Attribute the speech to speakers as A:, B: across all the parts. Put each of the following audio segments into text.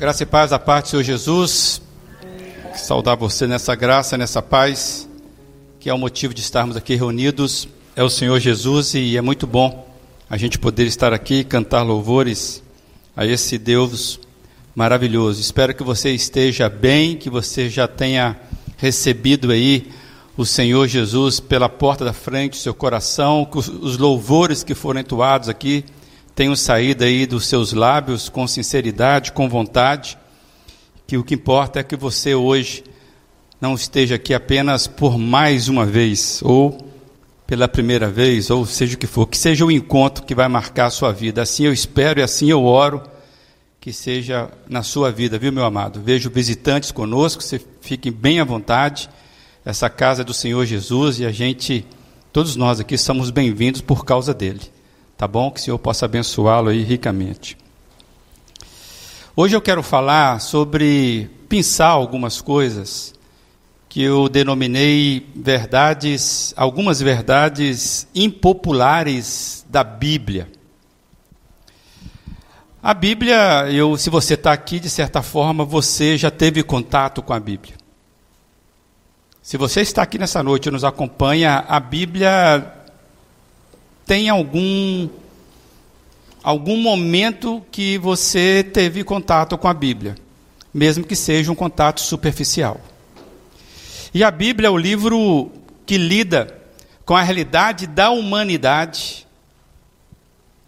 A: Graça e paz da parte do Senhor Jesus. Saudar você nessa graça, nessa paz, que é o motivo de estarmos aqui reunidos. É o Senhor Jesus e é muito bom a gente poder estar aqui e cantar louvores a esse Deus maravilhoso. Espero que você esteja bem, que você já tenha recebido aí o Senhor Jesus pela porta da frente do seu coração, que os louvores que foram entoados aqui tenham saído aí dos seus lábios com sinceridade, com vontade, que o que importa é que você hoje não esteja aqui apenas por mais uma vez, ou pela primeira vez, ou seja o que for, que seja o encontro que vai marcar a sua vida. Assim eu espero e assim eu oro que seja na sua vida, viu, meu amado? Vejo visitantes conosco, você fiquem bem à vontade. Essa casa é do Senhor Jesus e a gente, todos nós aqui, somos bem-vindos por causa dele. Tá bom? Que o Senhor possa abençoá-lo aí ricamente. Hoje eu quero falar sobre pensar algumas coisas que eu denominei verdades, algumas verdades impopulares da Bíblia. A Bíblia, eu, se você está aqui, de certa forma, você já teve contato com a Bíblia. Se você está aqui nessa noite e nos acompanha, a Bíblia tem algum algum momento que você teve contato com a Bíblia, mesmo que seja um contato superficial. E a Bíblia é o livro que lida com a realidade da humanidade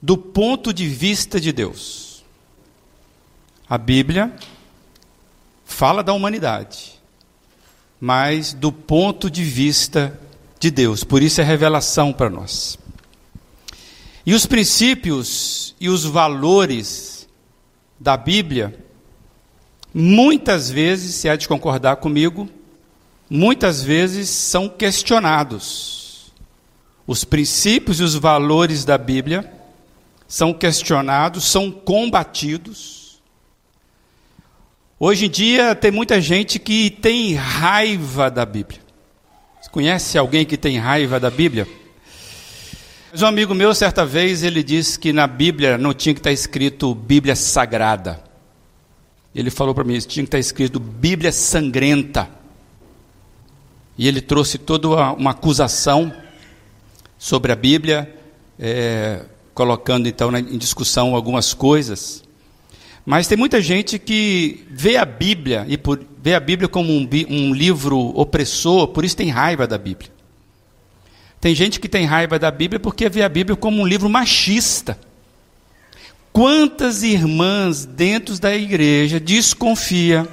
A: do ponto de vista de Deus. A Bíblia fala da humanidade, mas do ponto de vista de Deus. Por isso é revelação para nós. E os princípios e os valores da Bíblia, muitas vezes, se há de concordar comigo, muitas vezes são questionados. Os princípios e os valores da Bíblia são questionados, são combatidos. Hoje em dia tem muita gente que tem raiva da Bíblia. Você conhece alguém que tem raiva da Bíblia? Mas um amigo meu, certa vez, ele disse que na Bíblia não tinha que estar escrito Bíblia Sagrada. Ele falou para mim, tinha que estar escrito Bíblia Sangrenta. E ele trouxe toda uma acusação sobre a Bíblia, é, colocando então em discussão algumas coisas. Mas tem muita gente que vê a Bíblia e por, vê a Bíblia como um, um livro opressor, por isso tem raiva da Bíblia. Tem gente que tem raiva da Bíblia porque vê a Bíblia como um livro machista. Quantas irmãs dentro da igreja desconfia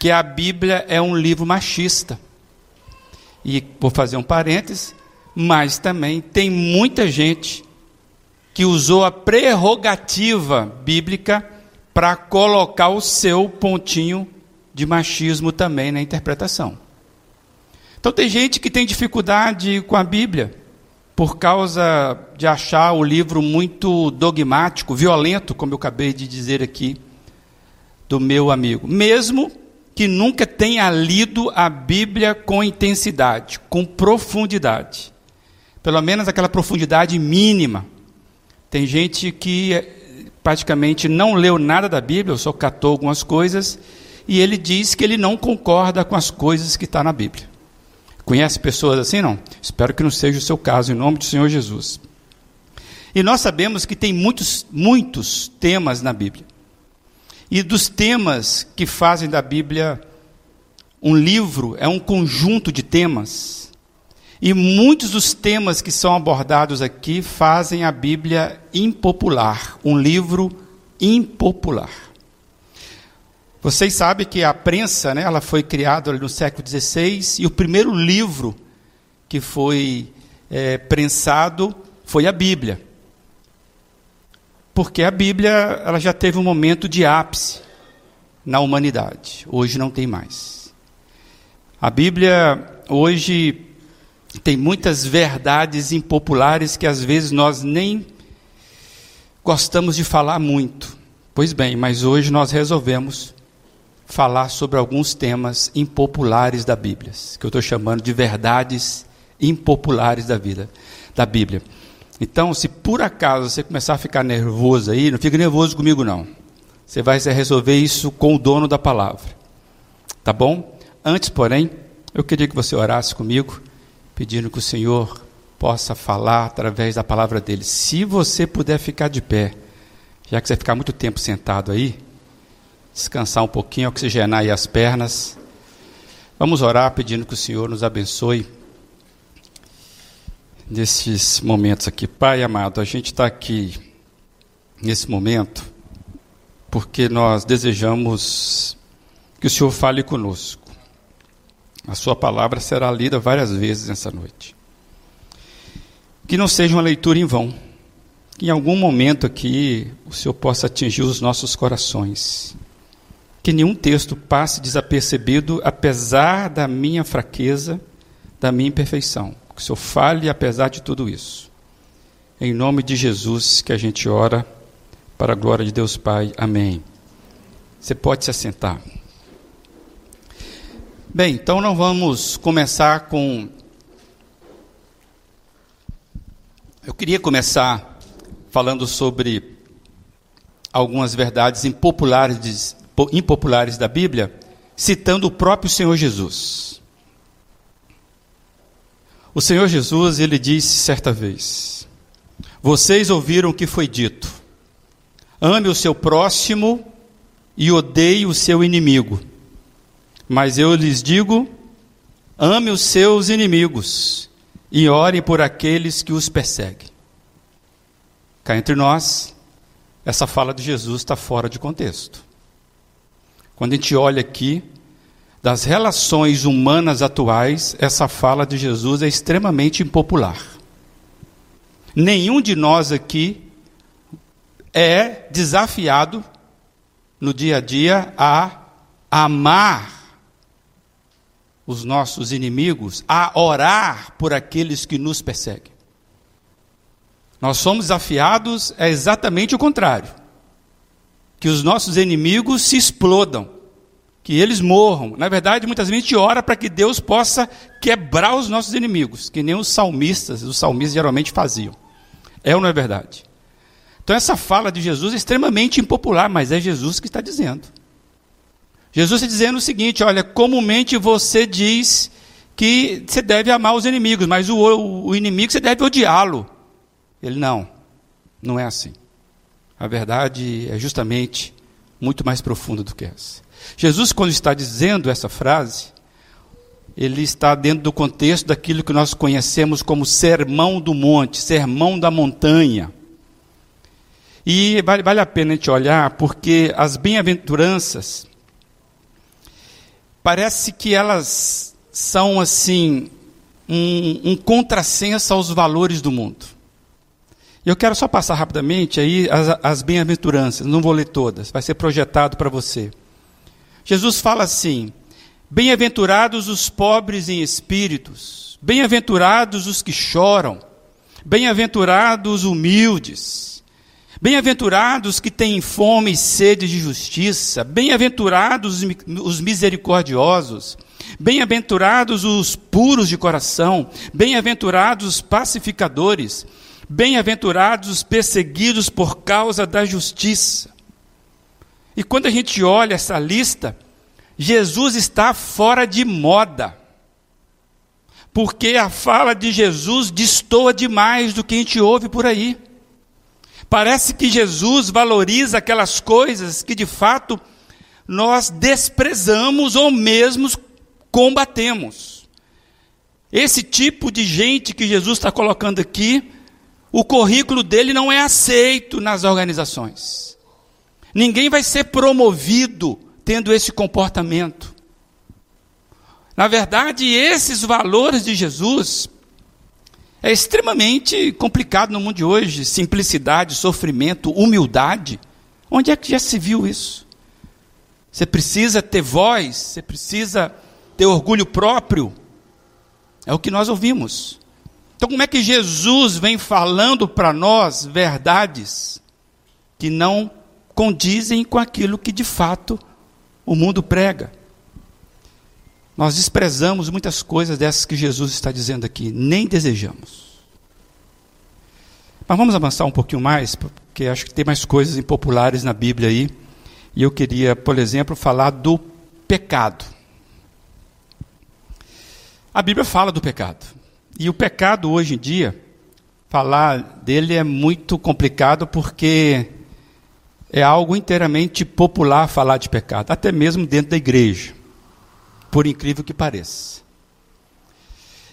A: que a Bíblia é um livro machista? E vou fazer um parêntese, mas também tem muita gente que usou a prerrogativa bíblica para colocar o seu pontinho de machismo também na interpretação. Então tem gente que tem dificuldade com a Bíblia por causa de achar o livro muito dogmático, violento, como eu acabei de dizer aqui do meu amigo, mesmo que nunca tenha lido a Bíblia com intensidade, com profundidade. Pelo menos aquela profundidade mínima. Tem gente que eh, praticamente não leu nada da Bíblia, só catou algumas coisas, e ele diz que ele não concorda com as coisas que está na Bíblia. Conhece pessoas assim, não? Espero que não seja o seu caso, em nome do Senhor Jesus. E nós sabemos que tem muitos, muitos temas na Bíblia. E dos temas que fazem da Bíblia um livro, é um conjunto de temas. E muitos dos temas que são abordados aqui fazem a Bíblia impopular, um livro impopular. Vocês sabem que a prensa, né, ela foi criada no século XVI e o primeiro livro que foi é, prensado foi a Bíblia, porque a Bíblia ela já teve um momento de ápice na humanidade. Hoje não tem mais. A Bíblia hoje tem muitas verdades impopulares que às vezes nós nem gostamos de falar muito. Pois bem, mas hoje nós resolvemos falar sobre alguns temas impopulares da Bíblia, que eu estou chamando de verdades impopulares da vida, da Bíblia. Então, se por acaso você começar a ficar nervoso aí, não fique nervoso comigo não. Você vai resolver isso com o dono da palavra. Tá bom? Antes, porém, eu queria que você orasse comigo, pedindo que o Senhor possa falar através da palavra dele. Se você puder ficar de pé, já que você ficar muito tempo sentado aí, descansar um pouquinho, oxigenar aí as pernas. Vamos orar pedindo que o Senhor nos abençoe nesses momentos aqui. Pai amado, a gente está aqui nesse momento porque nós desejamos que o Senhor fale conosco. A Sua palavra será lida várias vezes nessa noite. Que não seja uma leitura em vão. Que em algum momento aqui o Senhor possa atingir os nossos corações. Que nenhum texto passe desapercebido, apesar da minha fraqueza, da minha imperfeição. Que o Senhor fale apesar de tudo isso. Em nome de Jesus que a gente ora, para a glória de Deus Pai. Amém. Você pode se assentar. Bem, então nós vamos começar com Eu queria começar falando sobre algumas verdades impopulares, impopulares da Bíblia, citando o próprio Senhor Jesus. O Senhor Jesus, ele disse certa vez: Vocês ouviram o que foi dito: ame o seu próximo e odeie o seu inimigo. Mas eu lhes digo: ame os seus inimigos e ore por aqueles que os perseguem. Cá entre nós, essa fala de Jesus está fora de contexto. Quando a gente olha aqui, das relações humanas atuais, essa fala de Jesus é extremamente impopular. Nenhum de nós aqui é desafiado no dia a dia a amar os nossos inimigos, a orar por aqueles que nos perseguem. Nós somos desafiados é exatamente o contrário. Que os nossos inimigos se explodam, que eles morram. Na verdade, muitas vezes a gente ora para que Deus possa quebrar os nossos inimigos, que nem os salmistas, os salmistas geralmente faziam. É ou não é verdade? Então essa fala de Jesus é extremamente impopular, mas é Jesus que está dizendo. Jesus está dizendo o seguinte: olha, comumente você diz que você deve amar os inimigos, mas o, o, inimigo você deve odiá-lo. Ele não, não é assim. A verdade é justamente muito mais profunda do que essa. Jesus, quando está dizendo essa frase, ele está dentro do contexto daquilo que nós conhecemos como sermão do monte, sermão da montanha. E vale, vale a pena a gente olhar, porque as bem-aventuranças, parece que elas são assim um, um contrassenso aos valores do mundo. Eu quero só passar rapidamente aí as, as bem-aventuranças, não vou ler todas, vai ser projetado para você. Jesus fala assim: Bem-aventurados os pobres em espíritos, bem-aventurados os que choram, bem-aventurados os humildes, Bem-aventurados que têm fome e sede de justiça, bem-aventurados os misericordiosos, bem-aventurados os puros de coração, bem-aventurados os pacificadores, bem-aventurados os perseguidos por causa da justiça. E quando a gente olha essa lista, Jesus está fora de moda. Porque a fala de Jesus destoa demais do que a gente ouve por aí. Parece que Jesus valoriza aquelas coisas que de fato nós desprezamos ou mesmo combatemos. Esse tipo de gente que Jesus está colocando aqui, o currículo dele não é aceito nas organizações. Ninguém vai ser promovido tendo esse comportamento. Na verdade, esses valores de Jesus é extremamente complicado no mundo de hoje. Simplicidade, sofrimento, humildade. Onde é que já se viu isso? Você precisa ter voz, você precisa ter orgulho próprio. É o que nós ouvimos. Então, como é que Jesus vem falando para nós verdades que não condizem com aquilo que de fato o mundo prega? Nós desprezamos muitas coisas dessas que Jesus está dizendo aqui, nem desejamos. Mas vamos avançar um pouquinho mais, porque acho que tem mais coisas impopulares na Bíblia aí. E eu queria, por exemplo, falar do pecado. A Bíblia fala do pecado. E o pecado hoje em dia, falar dele é muito complicado porque é algo inteiramente popular falar de pecado, até mesmo dentro da igreja, por incrível que pareça.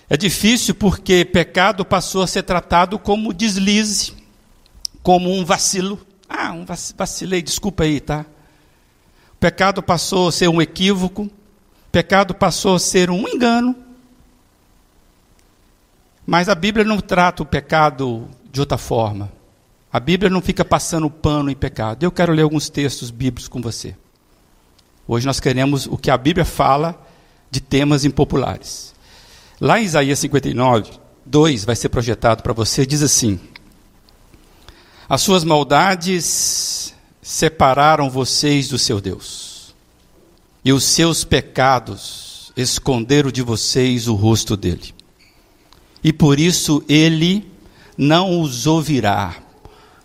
A: É difícil porque pecado passou a ser tratado como deslize, como um vacilo. Ah, um vacilei, desculpa aí, tá? Pecado passou a ser um equívoco, pecado passou a ser um engano, mas a Bíblia não trata o pecado de outra forma. A Bíblia não fica passando pano em pecado. Eu quero ler alguns textos bíblicos com você. Hoje nós queremos o que a Bíblia fala de temas impopulares. Lá em Isaías 59, 2 vai ser projetado para você, diz assim: As suas maldades separaram vocês do seu Deus, e os seus pecados esconderam de vocês o rosto dele e por isso ele não os ouvirá.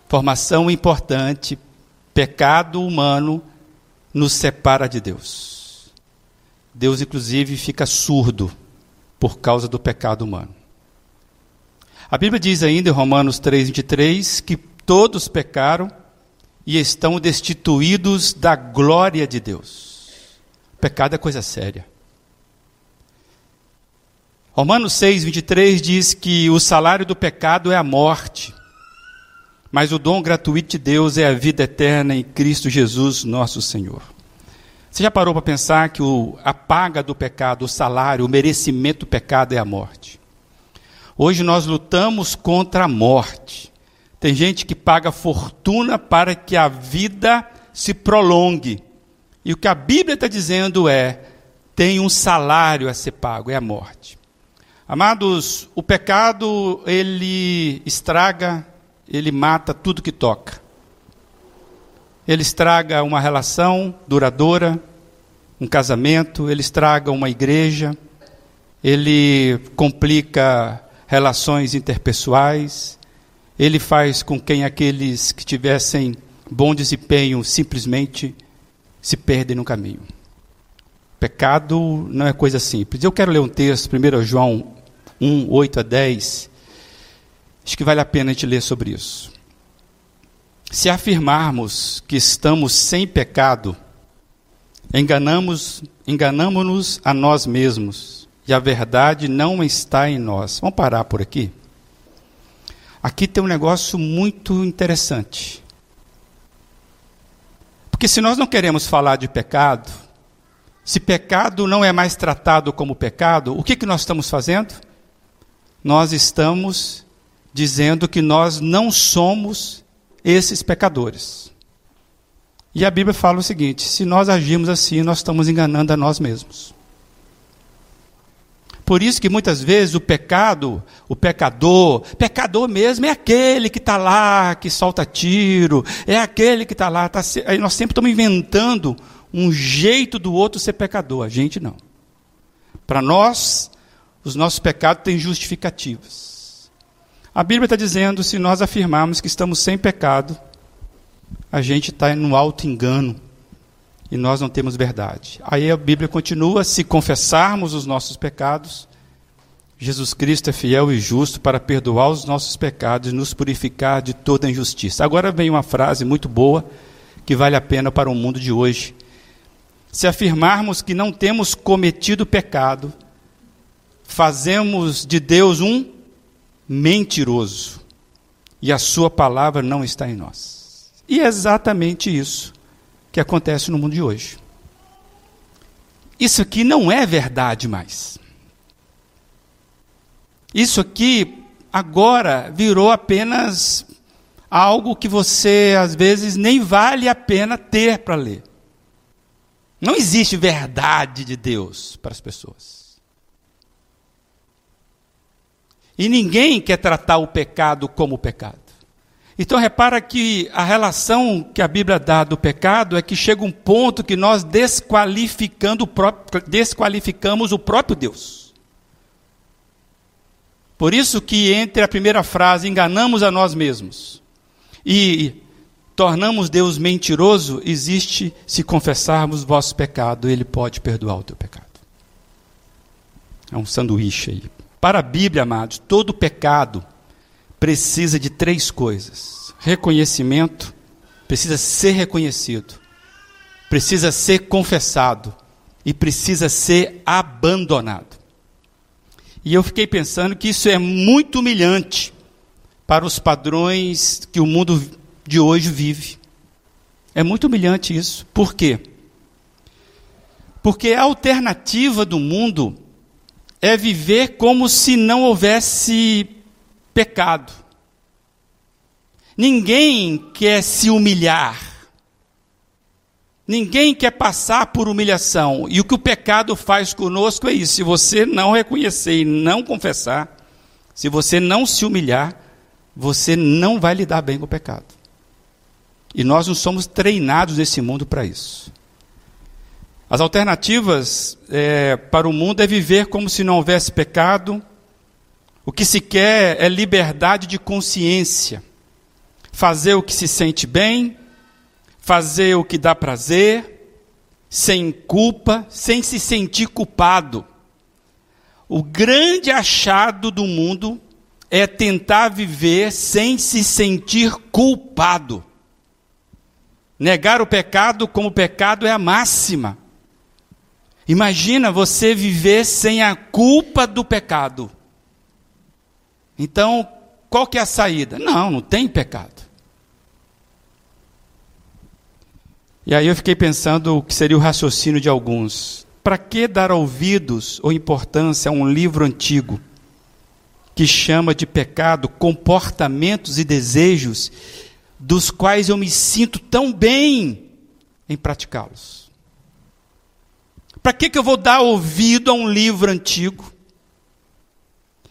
A: Formação importante: pecado humano nos separa de Deus. Deus, inclusive, fica surdo por causa do pecado humano. A Bíblia diz ainda em Romanos 3,23 que todos pecaram e estão destituídos da glória de Deus. Pecado é coisa séria. Romanos 6, 23 diz que o salário do pecado é a morte, mas o dom gratuito de Deus é a vida eterna em Cristo Jesus, nosso Senhor. Você já parou para pensar que o, a paga do pecado, o salário, o merecimento do pecado é a morte? Hoje nós lutamos contra a morte. Tem gente que paga fortuna para que a vida se prolongue. E o que a Bíblia está dizendo é: tem um salário a ser pago, é a morte. Amados, o pecado, ele estraga, ele mata tudo que toca. Ele estraga uma relação duradoura, um casamento, ele estraga uma igreja, ele complica relações interpessoais, ele faz com que aqueles que tivessem bom desempenho simplesmente se perdem no caminho. Pecado não é coisa simples. Eu quero ler um texto, 1 João 1, 8 a 10, acho que vale a pena a gente ler sobre isso. Se afirmarmos que estamos sem pecado, enganamos, enganamos-nos a nós mesmos e a verdade não está em nós. Vamos parar por aqui? Aqui tem um negócio muito interessante. Porque se nós não queremos falar de pecado, se pecado não é mais tratado como pecado, o que, que nós estamos fazendo? Nós estamos dizendo que nós não somos esses pecadores. E a Bíblia fala o seguinte: se nós agirmos assim, nós estamos enganando a nós mesmos. Por isso que muitas vezes o pecado, o pecador, pecador mesmo é aquele que está lá, que solta tiro, é aquele que está lá. Tá, nós sempre estamos inventando um jeito do outro ser pecador, a gente não. Para nós, os nossos pecados têm justificativas. A Bíblia está dizendo: se nós afirmarmos que estamos sem pecado, a gente está no alto engano e nós não temos verdade. Aí a Bíblia continua: se confessarmos os nossos pecados, Jesus Cristo é fiel e justo para perdoar os nossos pecados e nos purificar de toda injustiça. Agora vem uma frase muito boa que vale a pena para o mundo de hoje. Se afirmarmos que não temos cometido pecado, fazemos de Deus um mentiroso e a sua palavra não está em nós. E é exatamente isso que acontece no mundo de hoje. Isso aqui não é verdade mais. Isso aqui agora virou apenas algo que você às vezes nem vale a pena ter para ler. Não existe verdade de Deus para as pessoas. E ninguém quer tratar o pecado como pecado. Então repara que a relação que a Bíblia dá do pecado é que chega um ponto que nós desqualificando o próprio, desqualificamos o próprio Deus. Por isso que entre a primeira frase enganamos a nós mesmos e tornamos Deus mentiroso, existe se confessarmos vosso pecado, ele pode perdoar o teu pecado. É um sanduíche aí. Para a Bíblia, amados, todo pecado precisa de três coisas: reconhecimento, precisa ser reconhecido, precisa ser confessado e precisa ser abandonado. E eu fiquei pensando que isso é muito humilhante para os padrões que o mundo de hoje vive. É muito humilhante isso. Por quê? Porque a alternativa do mundo é viver como se não houvesse pecado. Ninguém quer se humilhar. Ninguém quer passar por humilhação. E o que o pecado faz conosco é isso. Se você não reconhecer e não confessar, se você não se humilhar, você não vai lidar bem com o pecado. E nós não somos treinados nesse mundo para isso. As alternativas é, para o mundo é viver como se não houvesse pecado. O que se quer é liberdade de consciência. Fazer o que se sente bem, fazer o que dá prazer, sem culpa, sem se sentir culpado. O grande achado do mundo é tentar viver sem se sentir culpado. Negar o pecado como pecado é a máxima. Imagina você viver sem a culpa do pecado. Então, qual que é a saída? Não, não tem pecado. E aí eu fiquei pensando o que seria o raciocínio de alguns. Para que dar ouvidos ou importância a um livro antigo que chama de pecado comportamentos e desejos dos quais eu me sinto tão bem em praticá-los? Para que, que eu vou dar ouvido a um livro antigo?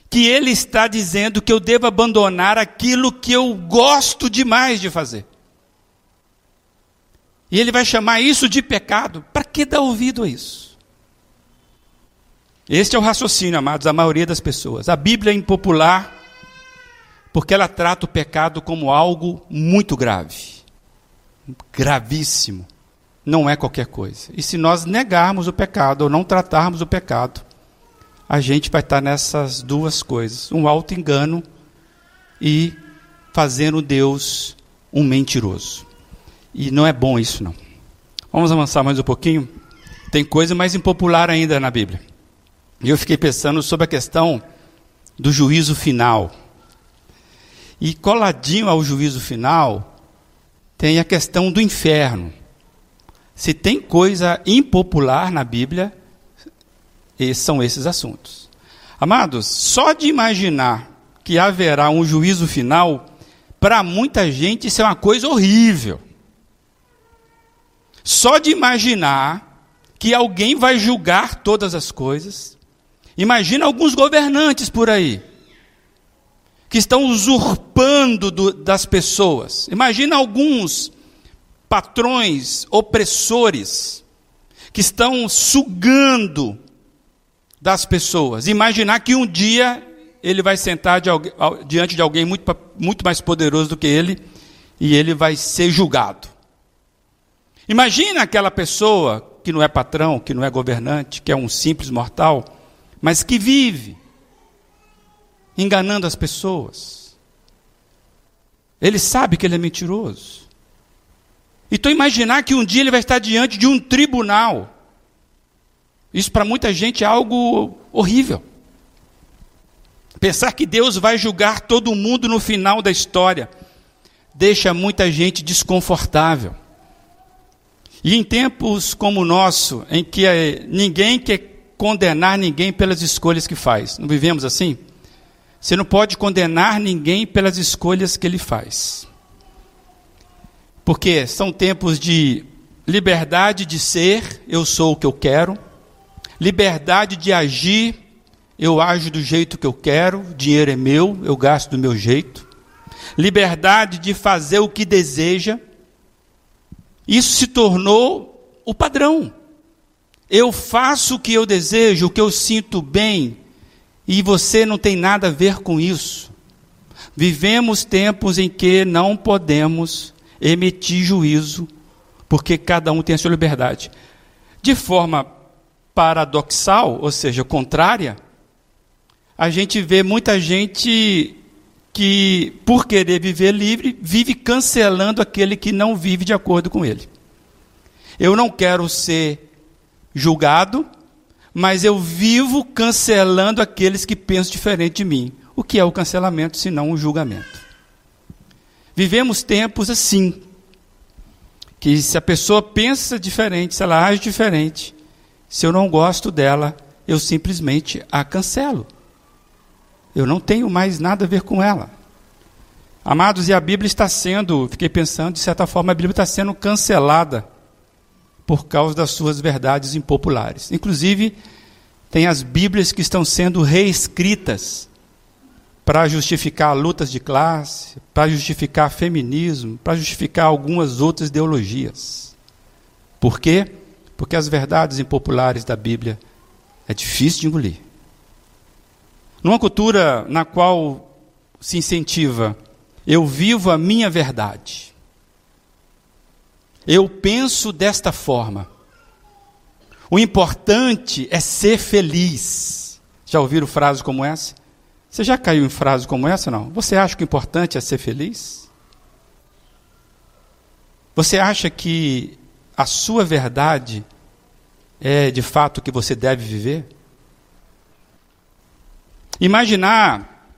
A: Que ele está dizendo que eu devo abandonar aquilo que eu gosto demais de fazer. E ele vai chamar isso de pecado. Para que dar ouvido a isso? Este é o raciocínio, amados, da maioria das pessoas. A Bíblia é impopular porque ela trata o pecado como algo muito grave. Gravíssimo. Não é qualquer coisa. E se nós negarmos o pecado ou não tratarmos o pecado, a gente vai estar nessas duas coisas: um alto engano e fazendo Deus um mentiroso. E não é bom isso, não. Vamos avançar mais um pouquinho? Tem coisa mais impopular ainda na Bíblia. E eu fiquei pensando sobre a questão do juízo final. E coladinho ao juízo final, tem a questão do inferno. Se tem coisa impopular na Bíblia, são esses assuntos. Amados, só de imaginar que haverá um juízo final, para muita gente isso é uma coisa horrível. Só de imaginar que alguém vai julgar todas as coisas. Imagina alguns governantes por aí que estão usurpando do, das pessoas. Imagina alguns patrões opressores que estão sugando das pessoas. Imaginar que um dia ele vai sentar de alguém, diante de alguém muito, muito mais poderoso do que ele e ele vai ser julgado. Imagina aquela pessoa que não é patrão, que não é governante, que é um simples mortal, mas que vive enganando as pessoas. Ele sabe que ele é mentiroso. Então imaginar que um dia ele vai estar diante de um tribunal. Isso para muita gente é algo horrível. Pensar que Deus vai julgar todo mundo no final da história deixa muita gente desconfortável. E em tempos como o nosso, em que eh, ninguém quer condenar ninguém pelas escolhas que faz, não vivemos assim? Você não pode condenar ninguém pelas escolhas que ele faz. Porque são tempos de liberdade de ser, eu sou o que eu quero, liberdade de agir, eu ajo do jeito que eu quero, dinheiro é meu, eu gasto do meu jeito, liberdade de fazer o que deseja, isso se tornou o padrão. Eu faço o que eu desejo, o que eu sinto bem, e você não tem nada a ver com isso. Vivemos tempos em que não podemos emitir juízo, porque cada um tem a sua liberdade. De forma paradoxal, ou seja, contrária, a gente vê muita gente que, por querer viver livre, vive cancelando aquele que não vive de acordo com ele. Eu não quero ser julgado, mas eu vivo cancelando aqueles que pensam diferente de mim. O que é o cancelamento, se não o julgamento? Vivemos tempos assim, que se a pessoa pensa diferente, se ela age diferente, se eu não gosto dela, eu simplesmente a cancelo. Eu não tenho mais nada a ver com ela. Amados, e a Bíblia está sendo, fiquei pensando, de certa forma, a Bíblia está sendo cancelada por causa das suas verdades impopulares. Inclusive, tem as Bíblias que estão sendo reescritas para justificar lutas de classe, para justificar feminismo, para justificar algumas outras ideologias. Por quê? Porque as verdades impopulares da Bíblia é difícil de engolir. Numa cultura na qual se incentiva, eu vivo a minha verdade. Eu penso desta forma. O importante é ser feliz. Já ouviram frases como essa? Você já caiu em frases como essa não? Você acha que o importante é ser feliz? Você acha que a sua verdade é de fato o que você deve viver? Imaginar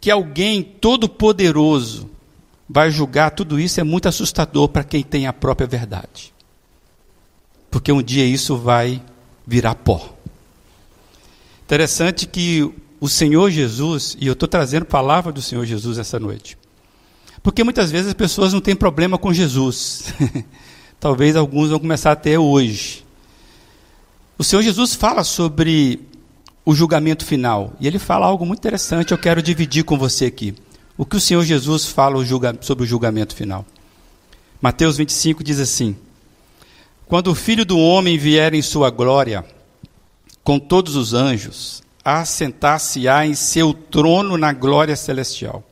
A: que alguém todo poderoso vai julgar tudo isso é muito assustador para quem tem a própria verdade. Porque um dia isso vai virar pó. Interessante que o Senhor Jesus, e eu estou trazendo palavra do Senhor Jesus essa noite, porque muitas vezes as pessoas não têm problema com Jesus. Talvez alguns vão começar a ter hoje. O Senhor Jesus fala sobre o julgamento final, e ele fala algo muito interessante, eu quero dividir com você aqui. O que o Senhor Jesus fala sobre o julgamento final? Mateus 25 diz assim: Quando o filho do homem vier em sua glória, com todos os anjos, assentar-se-á em seu trono na glória celestial.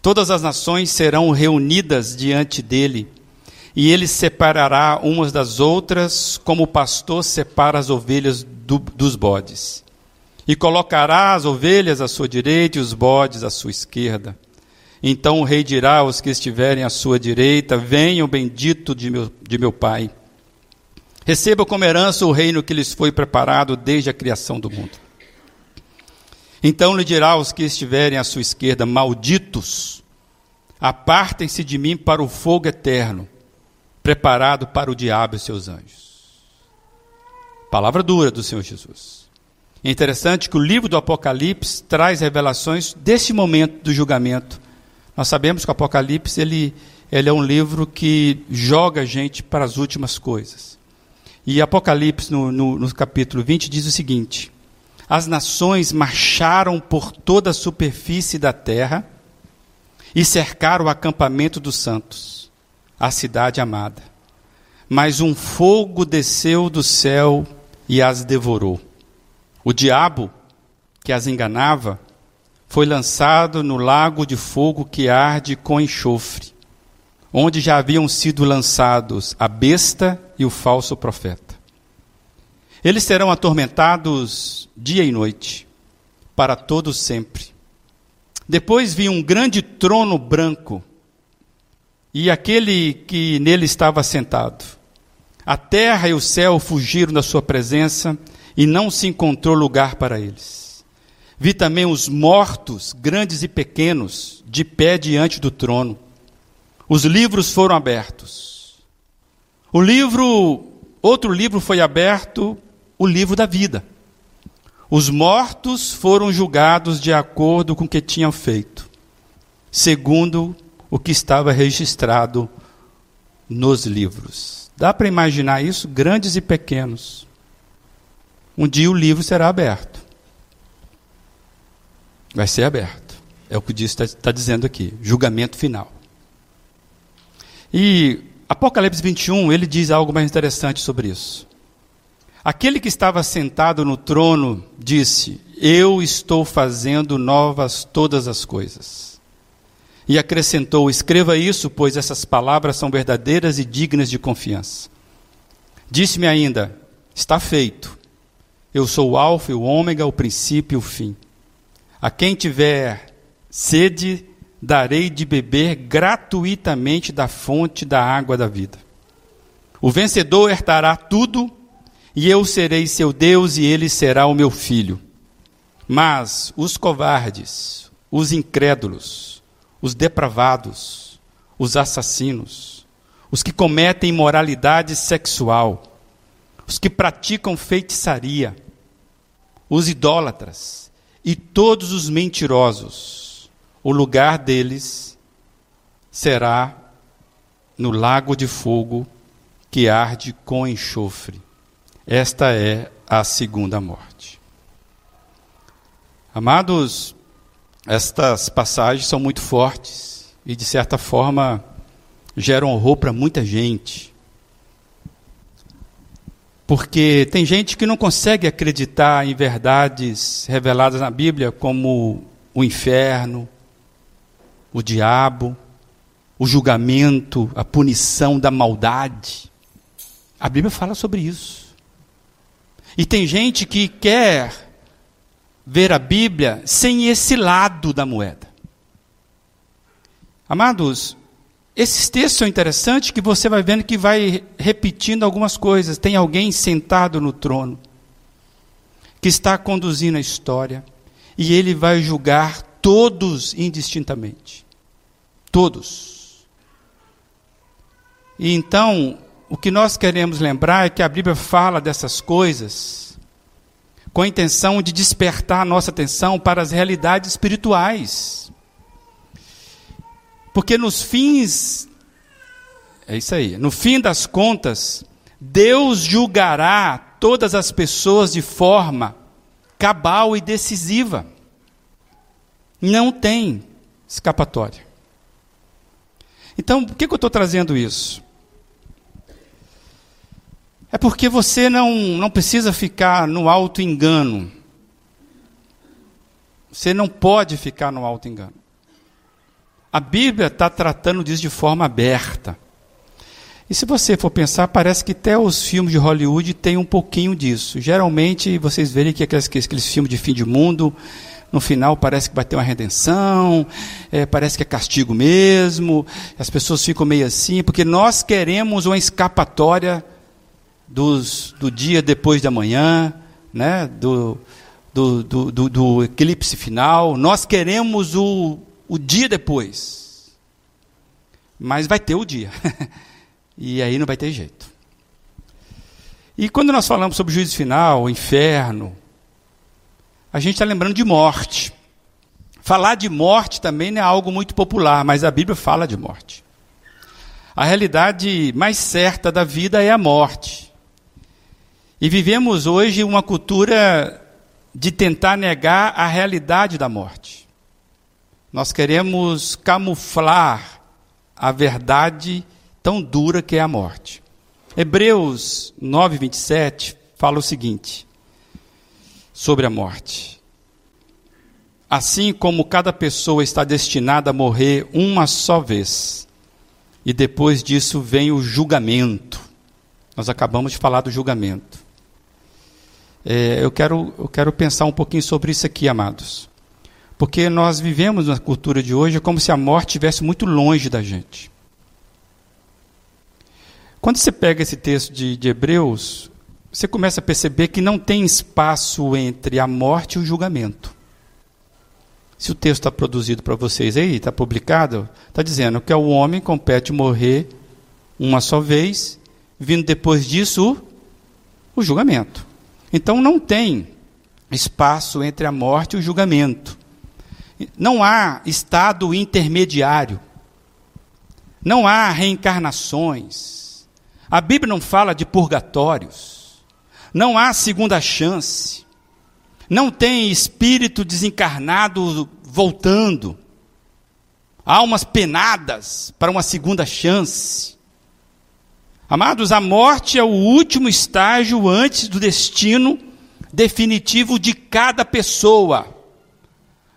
A: Todas as nações serão reunidas diante dele, e ele separará umas das outras, como o pastor separa as ovelhas do, dos bodes e colocará as ovelhas à sua direita e os bodes à sua esquerda. Então o rei dirá aos que estiverem à sua direita: Venham, bendito de meu, de meu Pai. Recebam como herança o reino que lhes foi preparado desde a criação do mundo. Então lhe dirá aos que estiverem à sua esquerda: Malditos, apartem-se de mim para o fogo eterno, preparado para o diabo e seus anjos. Palavra dura do Senhor Jesus. É interessante que o livro do Apocalipse traz revelações desse momento do julgamento. Nós sabemos que o Apocalipse ele, ele é um livro que joga a gente para as últimas coisas. E Apocalipse, no, no, no capítulo 20, diz o seguinte: As nações marcharam por toda a superfície da terra e cercaram o acampamento dos santos, a cidade amada. Mas um fogo desceu do céu e as devorou. O diabo, que as enganava, foi lançado no lago de fogo que arde com enxofre, onde já haviam sido lançados a besta e o falso profeta. Eles serão atormentados dia e noite, para todo sempre. Depois vi um grande trono branco, e aquele que nele estava sentado. A terra e o céu fugiram da sua presença, e não se encontrou lugar para eles. Vi também os mortos, grandes e pequenos, de pé diante do trono. Os livros foram abertos. O livro, outro livro foi aberto, o livro da vida. Os mortos foram julgados de acordo com o que tinham feito, segundo o que estava registrado nos livros. Dá para imaginar isso? Grandes e pequenos um dia o livro será aberto. Vai ser aberto. É o que o está tá dizendo aqui. Julgamento final. E Apocalipse 21, ele diz algo mais interessante sobre isso. Aquele que estava sentado no trono disse: Eu estou fazendo novas todas as coisas. E acrescentou: Escreva isso, pois essas palavras são verdadeiras e dignas de confiança. Disse-me ainda: Está feito. Eu sou o Alfa e o Ômega, o princípio e o fim. A quem tiver sede, darei de beber gratuitamente da fonte da água da vida. O vencedor herdará tudo, e eu serei seu Deus, e ele será o meu filho. Mas os covardes, os incrédulos, os depravados, os assassinos, os que cometem imoralidade sexual, os que praticam feitiçaria, os idólatras e todos os mentirosos, o lugar deles será no lago de fogo que arde com enxofre. Esta é a segunda morte. Amados, estas passagens são muito fortes e, de certa forma, geram horror para muita gente. Porque tem gente que não consegue acreditar em verdades reveladas na Bíblia, como o inferno, o diabo, o julgamento, a punição da maldade. A Bíblia fala sobre isso. E tem gente que quer ver a Bíblia sem esse lado da moeda. Amados, esses textos são interessantes que você vai vendo que vai repetindo algumas coisas. Tem alguém sentado no trono que está conduzindo a história e ele vai julgar todos indistintamente. Todos. E então, o que nós queremos lembrar é que a Bíblia fala dessas coisas com a intenção de despertar a nossa atenção para as realidades espirituais. Porque nos fins, é isso aí, no fim das contas, Deus julgará todas as pessoas de forma cabal e decisiva. Não tem escapatória. Então, por que, que eu estou trazendo isso? É porque você não, não precisa ficar no alto engano. Você não pode ficar no alto engano. A Bíblia está tratando disso de forma aberta. E se você for pensar, parece que até os filmes de Hollywood têm um pouquinho disso. Geralmente, vocês verem que aqueles, aqueles filmes de fim de mundo, no final parece que vai ter uma redenção, é, parece que é castigo mesmo, as pessoas ficam meio assim, porque nós queremos uma escapatória dos, do dia depois da manhã, né, do, do, do, do, do eclipse final, nós queremos o, o dia depois. Mas vai ter o dia. e aí não vai ter jeito. E quando nós falamos sobre juízo final, inferno, a gente está lembrando de morte. Falar de morte também não é algo muito popular, mas a Bíblia fala de morte. A realidade mais certa da vida é a morte. E vivemos hoje uma cultura de tentar negar a realidade da morte. Nós queremos camuflar a verdade tão dura que é a morte. Hebreus 9, 27 fala o seguinte sobre a morte. Assim como cada pessoa está destinada a morrer uma só vez, e depois disso vem o julgamento. Nós acabamos de falar do julgamento. É, eu, quero, eu quero pensar um pouquinho sobre isso aqui, amados. Porque nós vivemos na cultura de hoje como se a morte estivesse muito longe da gente. Quando você pega esse texto de, de Hebreus, você começa a perceber que não tem espaço entre a morte e o julgamento. Se o texto está produzido para vocês aí, está publicado, está dizendo que ao homem compete morrer uma só vez, vindo depois disso o julgamento. Então não tem espaço entre a morte e o julgamento. Não há estado intermediário. Não há reencarnações. A Bíblia não fala de purgatórios. Não há segunda chance. Não tem espírito desencarnado voltando. Almas penadas para uma segunda chance. Amados, a morte é o último estágio antes do destino definitivo de cada pessoa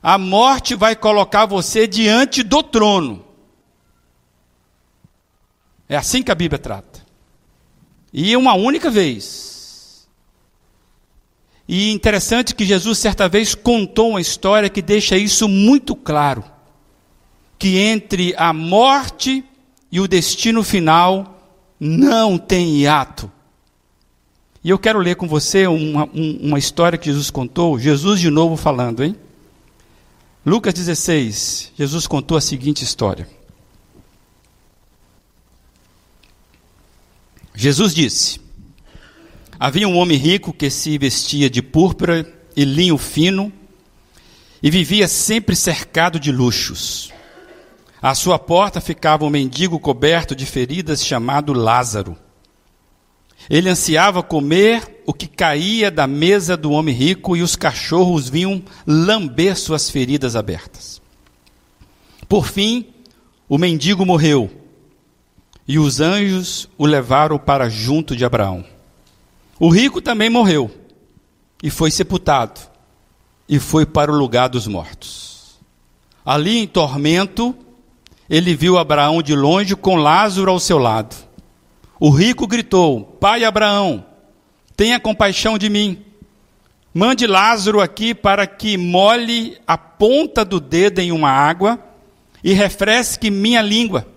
A: a morte vai colocar você diante do trono. É assim que a Bíblia trata. E uma única vez. E interessante que Jesus certa vez contou uma história que deixa isso muito claro. Que entre a morte e o destino final não tem hiato. E eu quero ler com você uma, uma história que Jesus contou, Jesus de novo falando, hein? Lucas 16, Jesus contou a seguinte história. Jesus disse: Havia um homem rico que se vestia de púrpura e linho fino e vivia sempre cercado de luxos. À sua porta ficava um mendigo coberto de feridas chamado Lázaro. Ele ansiava comer o que caía da mesa do homem rico e os cachorros vinham lamber suas feridas abertas. Por fim, o mendigo morreu e os anjos o levaram para junto de Abraão. O rico também morreu e foi sepultado e foi para o lugar dos mortos. Ali em tormento, ele viu Abraão de longe com Lázaro ao seu lado. O rico gritou: Pai Abraão, tenha compaixão de mim. Mande Lázaro aqui para que molhe a ponta do dedo em uma água e refresque minha língua.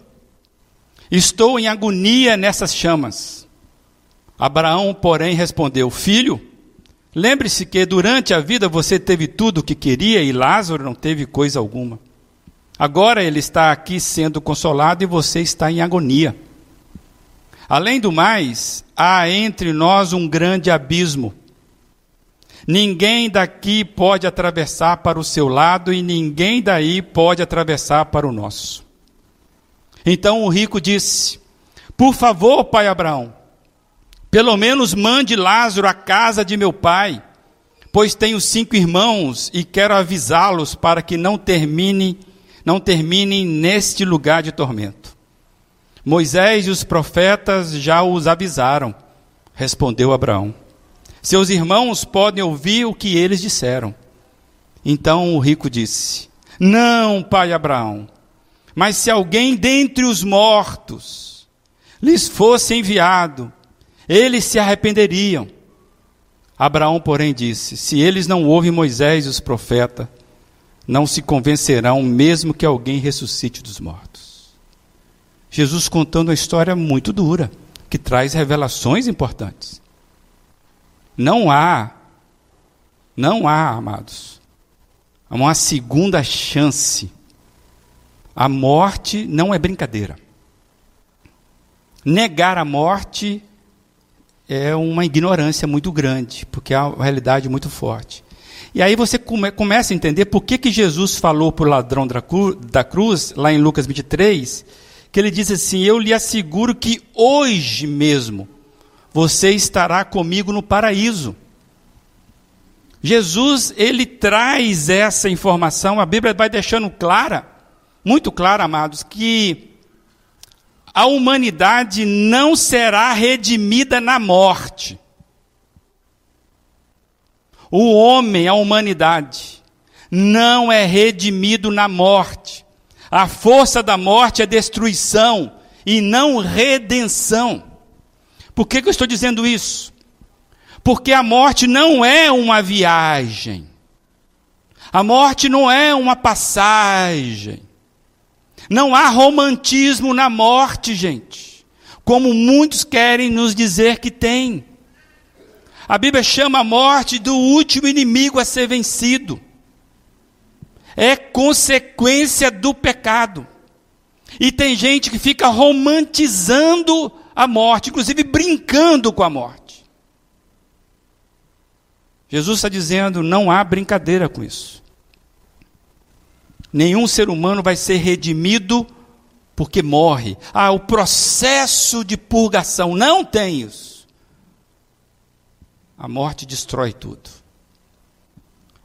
A: Estou em agonia nessas chamas. Abraão, porém, respondeu: Filho, lembre-se que durante a vida você teve tudo o que queria e Lázaro não teve coisa alguma. Agora ele está aqui sendo consolado e você está em agonia. Além do mais, há entre nós um grande abismo. Ninguém daqui pode atravessar para o seu lado e ninguém daí pode atravessar para o nosso. Então o rico disse: Por favor, pai Abraão, pelo menos mande Lázaro à casa de meu pai, pois tenho cinco irmãos e quero avisá-los para que não termine não terminem neste lugar de tormento. Moisés e os profetas já os avisaram, respondeu Abraão. Seus irmãos podem ouvir o que eles disseram. Então o rico disse: Não, pai Abraão, mas se alguém dentre os mortos lhes fosse enviado, eles se arrependeriam. Abraão, porém, disse: Se eles não ouvem Moisés e os profetas, não se convencerão, mesmo que alguém ressuscite dos mortos. Jesus contando uma história muito dura, que traz revelações importantes. Não há, não há, amados, uma segunda chance. A morte não é brincadeira. Negar a morte é uma ignorância muito grande, porque é uma realidade muito forte. E aí você come, começa a entender por que, que Jesus falou para o ladrão da, da cruz, lá em Lucas 23, que ele diz assim: Eu lhe asseguro que hoje mesmo você estará comigo no paraíso. Jesus, ele traz essa informação, a Bíblia vai deixando clara, muito clara, amados, que a humanidade não será redimida na morte o homem, a humanidade, não é redimido na morte. A força da morte é destruição e não redenção. Por que, que eu estou dizendo isso? Porque a morte não é uma viagem. A morte não é uma passagem. Não há romantismo na morte, gente. Como muitos querem nos dizer que tem. A Bíblia chama a morte do último inimigo a ser vencido. É consequência do pecado. E tem gente que fica romantizando a morte, inclusive brincando com a morte. Jesus está dizendo: não há brincadeira com isso. Nenhum ser humano vai ser redimido porque morre. Ah, o processo de purgação. Não tem isso. A morte destrói tudo.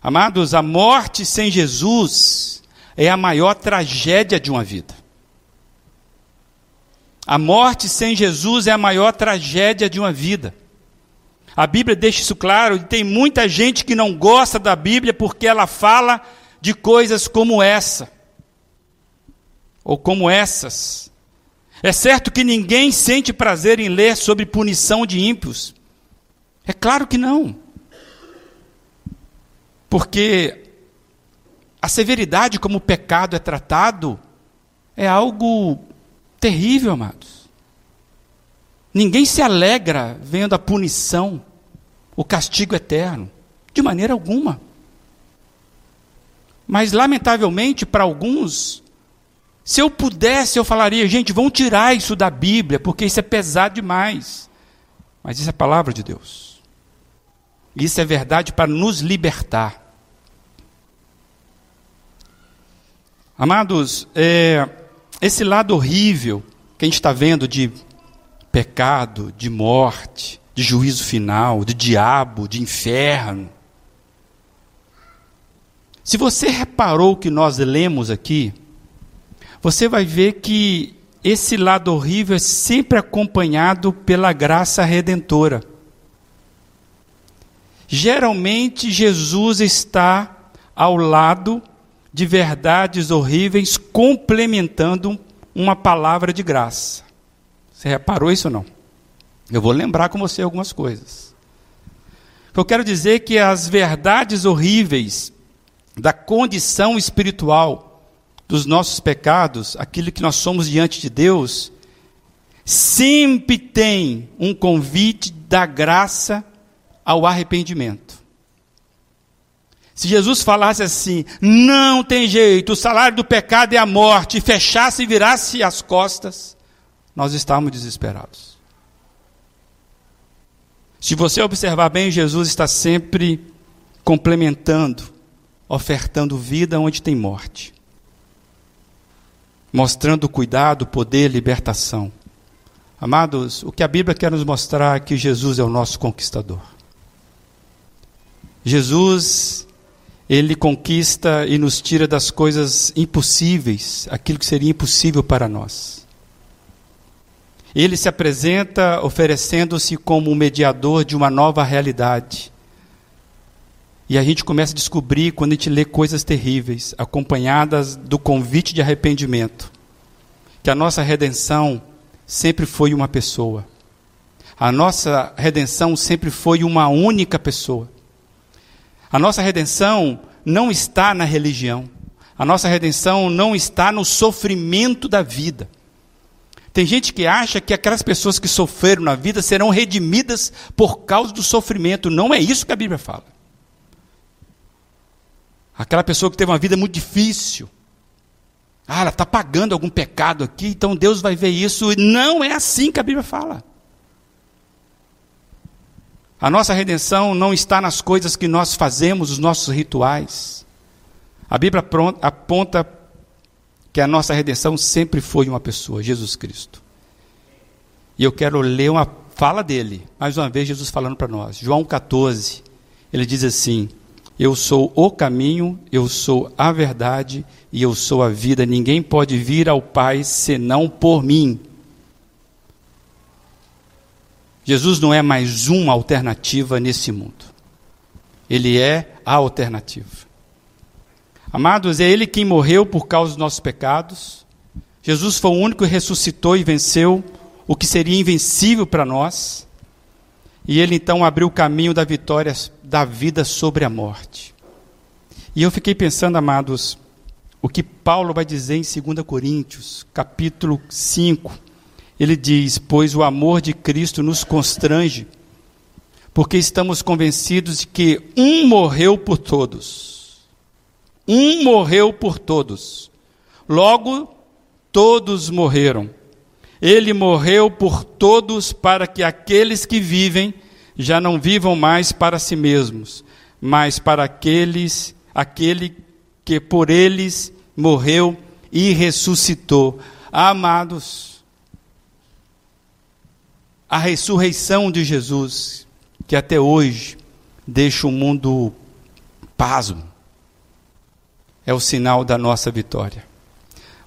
A: Amados, a morte sem Jesus é a maior tragédia de uma vida. A morte sem Jesus é a maior tragédia de uma vida. A Bíblia deixa isso claro, e tem muita gente que não gosta da Bíblia porque ela fala de coisas como essa, ou como essas. É certo que ninguém sente prazer em ler sobre punição de ímpios. É claro que não. Porque a severidade como o pecado é tratado é algo terrível, amados. Ninguém se alegra vendo a punição, o castigo eterno, de maneira alguma. Mas, lamentavelmente, para alguns, se eu pudesse, eu falaria, gente, vão tirar isso da Bíblia, porque isso é pesado demais. Mas isso é a palavra de Deus. Isso é verdade para nos libertar. Amados, é, esse lado horrível que a gente está vendo de pecado, de morte, de juízo final, de diabo, de inferno, se você reparou o que nós lemos aqui, você vai ver que esse lado horrível é sempre acompanhado pela graça redentora. Geralmente, Jesus está ao lado de verdades horríveis, complementando uma palavra de graça. Você reparou isso ou não? Eu vou lembrar com você algumas coisas. Eu quero dizer é que as verdades horríveis da condição espiritual dos nossos pecados, aquilo que nós somos diante de Deus, sempre tem um convite da graça ao arrependimento. Se Jesus falasse assim, não tem jeito, o salário do pecado é a morte, e fechasse e virasse as costas, nós estávamos desesperados. Se você observar bem, Jesus está sempre complementando ofertando vida onde tem morte, mostrando cuidado, poder, libertação. Amados, o que a Bíblia quer nos mostrar é que Jesus é o nosso conquistador. Jesus, ele conquista e nos tira das coisas impossíveis, aquilo que seria impossível para nós. Ele se apresenta oferecendo-se como o mediador de uma nova realidade e a gente começa a descobrir quando a gente lê coisas terríveis, acompanhadas do convite de arrependimento, que a nossa redenção sempre foi uma pessoa. A nossa redenção sempre foi uma única pessoa. A nossa redenção não está na religião. A nossa redenção não está no sofrimento da vida. Tem gente que acha que aquelas pessoas que sofreram na vida serão redimidas por causa do sofrimento. Não é isso que a Bíblia fala. Aquela pessoa que teve uma vida muito difícil. Ah, ela está pagando algum pecado aqui, então Deus vai ver isso. Não é assim que a Bíblia fala. A nossa redenção não está nas coisas que nós fazemos, os nossos rituais. A Bíblia aponta que a nossa redenção sempre foi uma pessoa, Jesus Cristo. E eu quero ler uma fala dele, mais uma vez, Jesus falando para nós. João 14, ele diz assim: eu sou o caminho, eu sou a verdade e eu sou a vida. Ninguém pode vir ao Pai senão por mim. Jesus não é mais uma alternativa nesse mundo. Ele é a alternativa. Amados, é Ele quem morreu por causa dos nossos pecados. Jesus foi o único que ressuscitou e venceu o que seria invencível para nós. E ele então abriu o caminho da vitória da vida sobre a morte. E eu fiquei pensando, amados, o que Paulo vai dizer em 2 Coríntios, capítulo 5. Ele diz: Pois o amor de Cristo nos constrange, porque estamos convencidos de que um morreu por todos. Um morreu por todos. Logo, todos morreram. Ele morreu por todos para que aqueles que vivem já não vivam mais para si mesmos, mas para aqueles, aquele que por eles morreu e ressuscitou. Amados, a ressurreição de Jesus, que até hoje deixa o mundo pasmo, é o sinal da nossa vitória.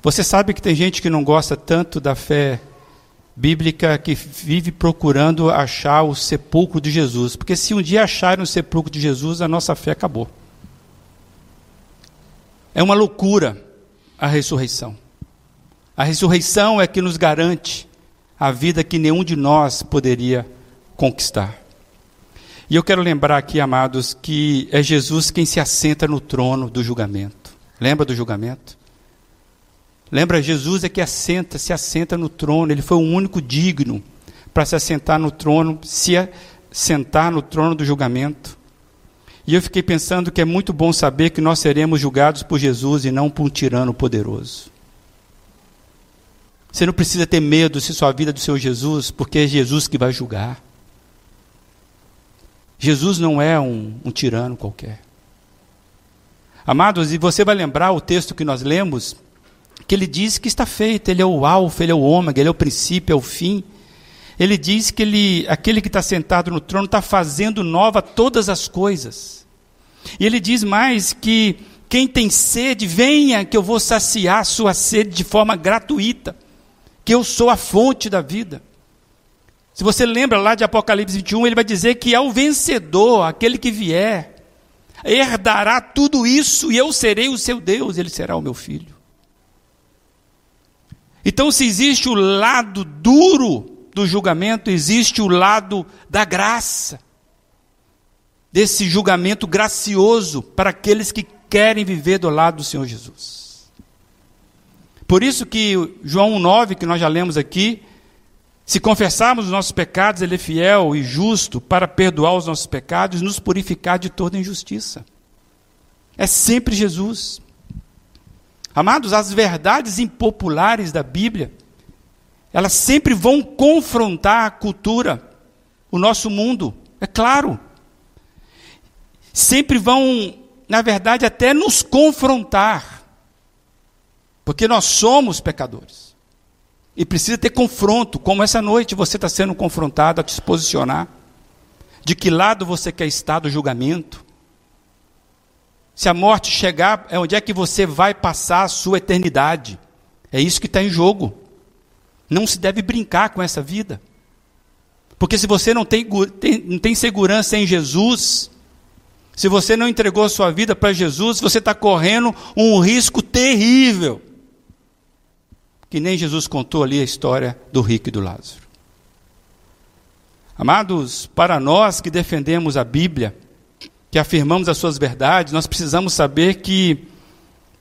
A: Você sabe que tem gente que não gosta tanto da fé bíblica que vive procurando achar o sepulcro de Jesus, porque se um dia acharem o sepulcro de Jesus, a nossa fé acabou. É uma loucura a ressurreição. A ressurreição é que nos garante a vida que nenhum de nós poderia conquistar. E eu quero lembrar aqui, amados, que é Jesus quem se assenta no trono do julgamento. Lembra do julgamento? Lembra, Jesus é que assenta, se assenta no trono, ele foi o único digno para se assentar no trono, se sentar no trono do julgamento. E eu fiquei pensando que é muito bom saber que nós seremos julgados por Jesus e não por um tirano poderoso. Você não precisa ter medo se sua vida é do seu Jesus, porque é Jesus que vai julgar. Jesus não é um, um tirano qualquer. Amados, e você vai lembrar o texto que nós lemos, que ele diz que está feito, ele é o alfa, ele é o ômega, ele é o princípio, é o fim. Ele diz que ele, aquele que está sentado no trono está fazendo nova todas as coisas. E ele diz mais que quem tem sede, venha que eu vou saciar sua sede de forma gratuita, que eu sou a fonte da vida. Se você lembra lá de Apocalipse 21, ele vai dizer que ao vencedor, aquele que vier, herdará tudo isso e eu serei o seu Deus, ele será o meu filho. Então, se existe o lado duro do julgamento, existe o lado da graça, desse julgamento gracioso para aqueles que querem viver do lado do Senhor Jesus. Por isso que João 9, que nós já lemos aqui, se confessarmos os nossos pecados, Ele é fiel e justo para perdoar os nossos pecados e nos purificar de toda injustiça. É sempre Jesus. Amados, as verdades impopulares da Bíblia elas sempre vão confrontar a cultura, o nosso mundo, é claro. Sempre vão, na verdade, até nos confrontar, porque nós somos pecadores. E precisa ter confronto, como essa noite você está sendo confrontado a te posicionar. De que lado você quer estar do julgamento? Se a morte chegar, é onde é que você vai passar a sua eternidade? É isso que está em jogo. Não se deve brincar com essa vida. Porque se você não tem, tem, não tem segurança em Jesus, se você não entregou a sua vida para Jesus, você está correndo um risco terrível. Que nem Jesus contou ali a história do rico e do Lázaro. Amados, para nós que defendemos a Bíblia, que afirmamos as suas verdades, nós precisamos saber que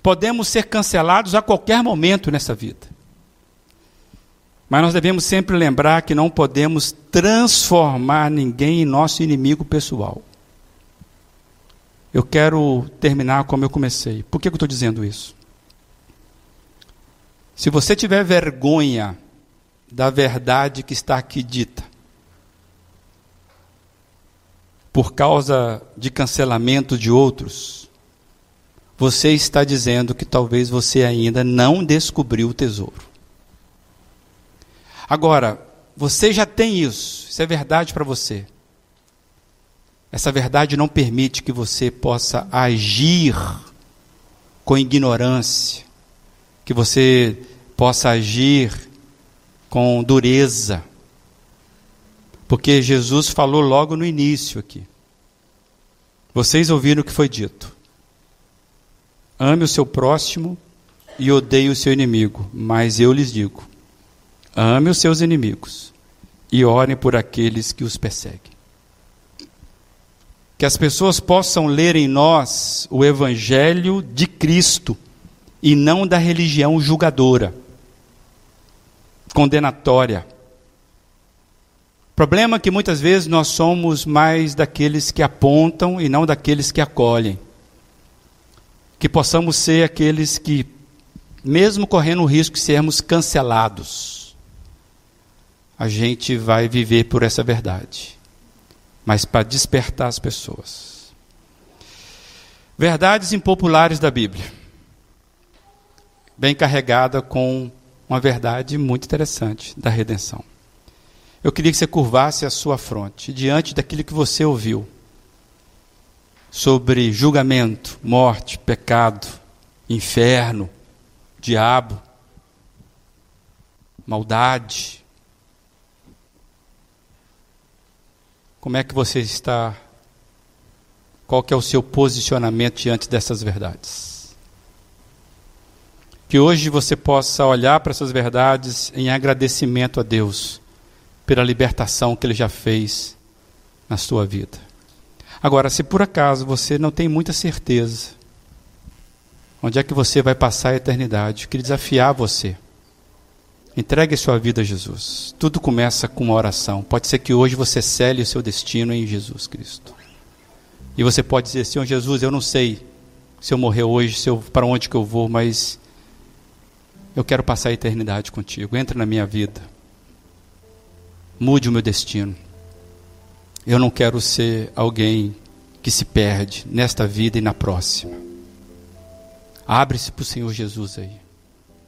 A: podemos ser cancelados a qualquer momento nessa vida. Mas nós devemos sempre lembrar que não podemos transformar ninguém em nosso inimigo pessoal. Eu quero terminar como eu comecei. Por que eu estou dizendo isso? Se você tiver vergonha da verdade que está aqui dita, por causa de cancelamento de outros, você está dizendo que talvez você ainda não descobriu o tesouro. Agora, você já tem isso, isso é verdade para você. Essa verdade não permite que você possa agir com ignorância, que você possa agir com dureza. Porque Jesus falou logo no início aqui. Vocês ouviram o que foi dito. Ame o seu próximo e odeie o seu inimigo, mas eu lhes digo: Ame os seus inimigos e orem por aqueles que os perseguem. Que as pessoas possam ler em nós o Evangelho de Cristo e não da religião julgadora, condenatória. Problema que muitas vezes nós somos mais daqueles que apontam e não daqueles que acolhem. Que possamos ser aqueles que, mesmo correndo o risco de sermos cancelados, a gente vai viver por essa verdade, mas para despertar as pessoas. Verdades impopulares da Bíblia, bem carregada com uma verdade muito interessante da redenção. Eu queria que você curvasse a sua fronte diante daquilo que você ouviu sobre julgamento, morte, pecado, inferno, diabo, maldade, Como é que você está? Qual que é o seu posicionamento diante dessas verdades? Que hoje você possa olhar para essas verdades em agradecimento a Deus pela libertação que Ele já fez na sua vida. Agora, se por acaso você não tem muita certeza, onde é que você vai passar a eternidade? Eu queria desafiar você. Entregue sua vida a Jesus. Tudo começa com uma oração. Pode ser que hoje você cele o seu destino em Jesus Cristo. E você pode dizer, Senhor Jesus, eu não sei se eu morrer hoje, se eu, para onde que eu vou, mas eu quero passar a eternidade contigo. Entre na minha vida. Mude o meu destino. Eu não quero ser alguém que se perde nesta vida e na próxima. Abre-se para o Senhor Jesus aí.